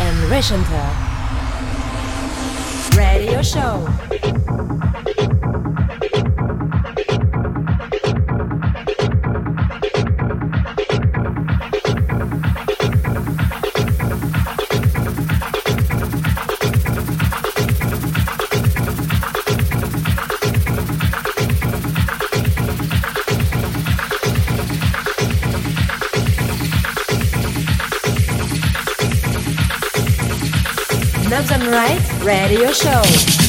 and Recenter. Radio Show. Right Radio Show.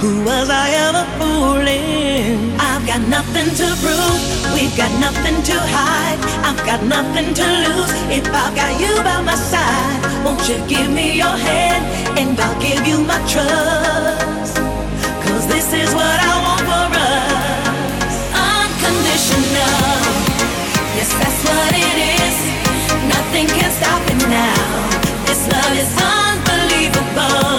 Who was I ever fooling? I've got nothing to prove. We've got nothing to hide. I've got nothing to lose. If I've got you by my side, won't you give me your hand? And I'll give you my trust. Cause this is what I want for us. Unconditional. Yes, that's what it is. Nothing can stop it now. This love is unbelievable.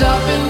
stopping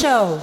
Show.